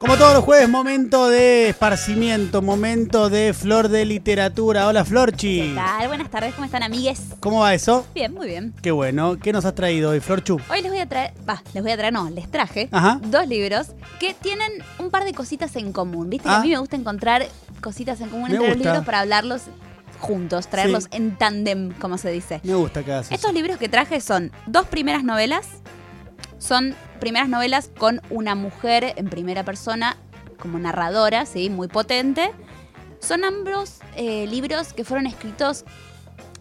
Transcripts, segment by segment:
Como todos los jueves, momento de esparcimiento, momento de flor de literatura. Hola, Florchi. ¿Qué tal? Buenas tardes, ¿cómo están, amigues? ¿Cómo va eso? Bien, muy bien. Qué bueno. ¿Qué nos has traído hoy, Florchu? Hoy les voy a traer, va, les voy a traer, no, les traje Ajá. dos libros que tienen un par de cositas en común. Viste que Ah. a mí me gusta encontrar cositas en común Me entre los libros para hablarlos juntos, traerlos Sí. en tándem, como se dice. Me gusta que haces. Estos libros que traje son dos primeras novelas. Son primeras novelas con una mujer en primera persona como narradora, ¿sí? Muy potente. Son ambos eh, libros que fueron escritos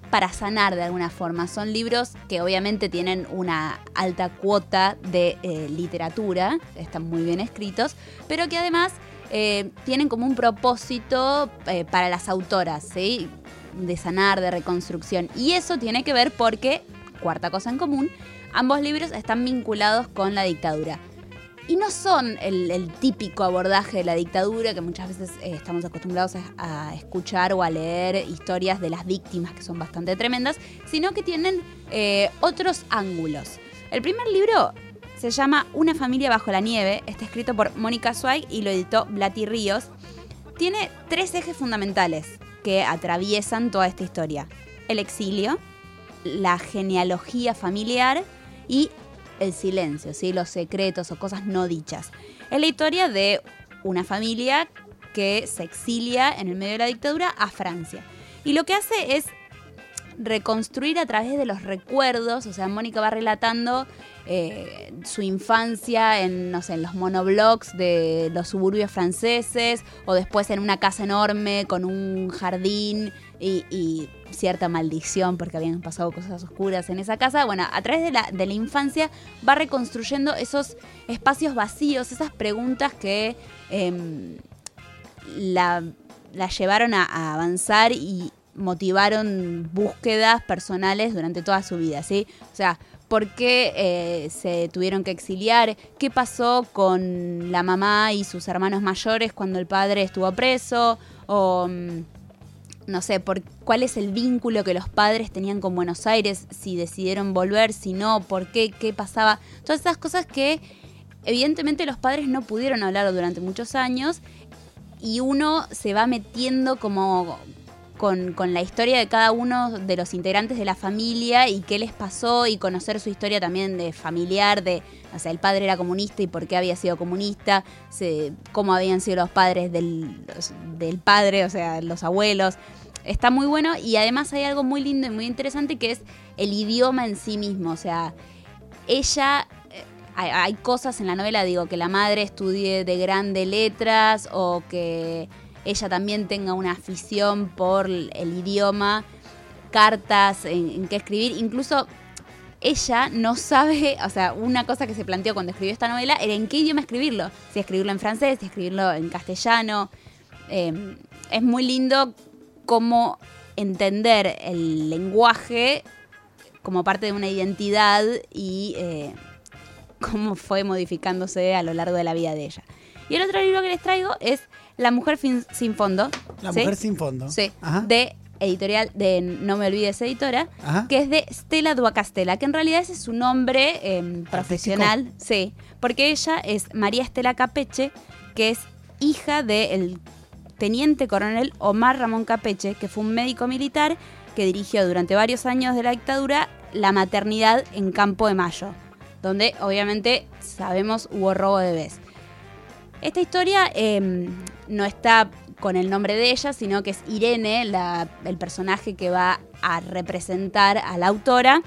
para sanar de alguna forma. Son libros que obviamente tienen una alta cuota de eh, literatura, están muy bien escritos, pero que además eh, tienen como un propósito para las autoras, ¿sí? De sanar, de reconstrucción. Y eso tiene que ver porque, cuarta cosa en común, ambos libros están vinculados con la dictadura. Y no son el, típico abordaje de la dictadura que muchas veces eh, estamos acostumbrados a, a escuchar o a leer historias de las víctimas que son bastante tremendas, sino que tienen eh, otros ángulos. El primer libro se llama Una familia bajo la nieve, está escrito por Mónica Zweig y lo editó Blati Ríos. Tiene tres ejes fundamentales que atraviesan toda esta historia. El exilio, la genealogía familiar y el silencio, ¿sí? los secretos o cosas no dichas. Es la historia de una familia que se exilia en el medio de la dictadura a Francia. Y lo que hace es reconstruir a través de los recuerdos, o sea, Mónica va relatando eh, su infancia en, no sé, en los monoblogs de los suburbios franceses, o después en una casa enorme con un jardín y, y cierta maldición porque habían pasado cosas oscuras en esa casa. Bueno, a través de la, infancia va reconstruyendo esos espacios vacíos, esas preguntas que em, la, llevaron a, a avanzar y motivaron búsquedas personales durante toda su vida, ¿sí? O sea, ¿por qué eh, se tuvieron que exiliar? ¿Qué pasó con la mamá y sus hermanos mayores cuando el padre estuvo preso? O mm, no sé, por cuál es el vínculo que los padres tenían con Buenos Aires, si decidieron volver, si no, por qué, qué pasaba. Todas esas cosas que evidentemente los padres no pudieron hablar durante muchos años y uno se va metiendo como con, con la historia de cada uno de los integrantes de la familia y qué les pasó y conocer su historia también de familiar, de, o sea, el padre era comunista y por qué había sido comunista, se- cómo habían sido los padres del, del padre, o sea, los abuelos. Está muy bueno y además hay algo muy lindo y muy interesante que es el idioma en sí mismo, o sea, ella eh, hay, cosas en la novela, digo, que la madre estudie de grande letras o que ella también tenga una afición por el idioma, cartas en, qué escribir, incluso ella no sabe, o sea, una cosa que se planteó cuando escribió esta novela era en qué idioma escribirlo, si escribirlo en francés, si escribirlo en castellano. Eh, es muy lindo cómo entender el lenguaje como parte de una identidad y eh, cómo fue modificándose a lo largo de la vida de ella. Y el otro libro que les traigo es La mujer fin- sin fondo. La ¿sí? mujer sin fondo. Sí, Ajá. de editorial de No me olvides editora, Ajá. que es de Stella Duacastela, que en realidad ese es su nombre eh, profesional, sí, porque ella es María Estela Capeche, que es hija del teniente coronel Omar Ramón Capeche, que fue un médico militar que dirigió durante varios años de la dictadura la maternidad en Campo de Mayo, donde obviamente sabemos hubo robo de bebés. Esta historia eh, no está con el nombre de ella, sino que es Irene, el personaje que va a representar a la autora,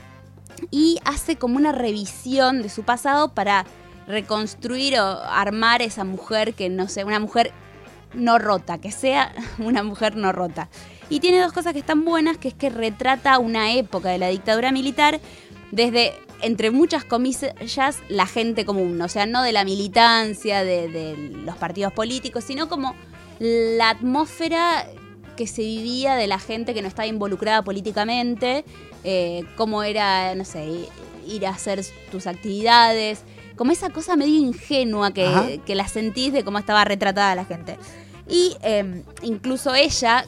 y hace como una revisión de su pasado para reconstruir o armar esa mujer que no sé, una mujer no rota, que sea una mujer no rota. Y tiene dos cosas que están buenas, que es que retrata una época de la dictadura militar desde, entre muchas comillas, la gente común, o sea, no de la militancia, de, de los partidos políticos, sino como la atmósfera que se vivía de la gente que no estaba involucrada políticamente, eh, cómo era, no sé, ir a hacer tus actividades, como esa cosa medio ingenua que, que la sentís de cómo estaba retratada la gente. Y eh, incluso ella,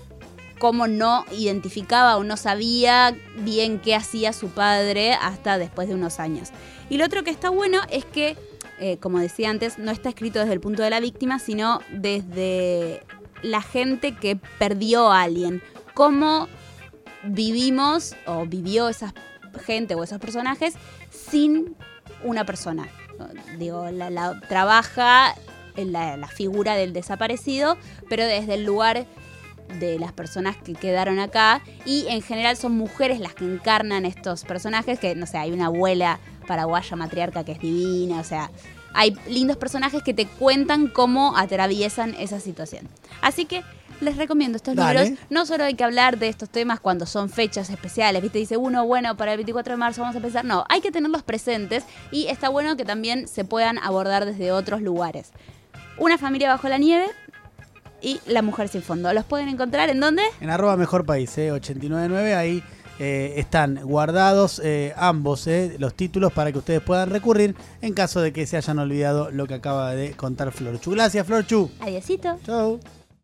cómo no identificaba o no sabía bien qué hacía su padre hasta después de unos años. Y lo otro que está bueno es que eh, como decía antes, no está escrito desde el punto de la víctima, sino desde la gente que perdió a alguien. Cómo vivimos o vivió esa gente o esos personajes sin una persona. Digo, la, trabaja la, la figura del desaparecido, pero desde el lugar de las personas que quedaron acá y en general son mujeres las que encarnan estos personajes que no sé hay una abuela paraguaya matriarca que es divina o sea hay lindos personajes que te cuentan cómo atraviesan esa situación así que les recomiendo estos libros. No solo hay que hablar de estos temas cuando son fechas especiales, ¿viste? Dice uno, bueno, para el 24 de marzo vamos a pensar. No, hay que tenerlos presentes y está bueno que también se puedan abordar desde otros lugares. Una familia bajo la nieve y La Mujer Sin Fondo. ¿Los pueden encontrar en dónde? En arroba mejor país, eh, 899, ahí eh, están guardados eh, ambos eh, los títulos para que ustedes puedan recurrir en caso de que se hayan olvidado lo que acaba de contar Florchu. Gracias, Florchu. Adiósito. Chau.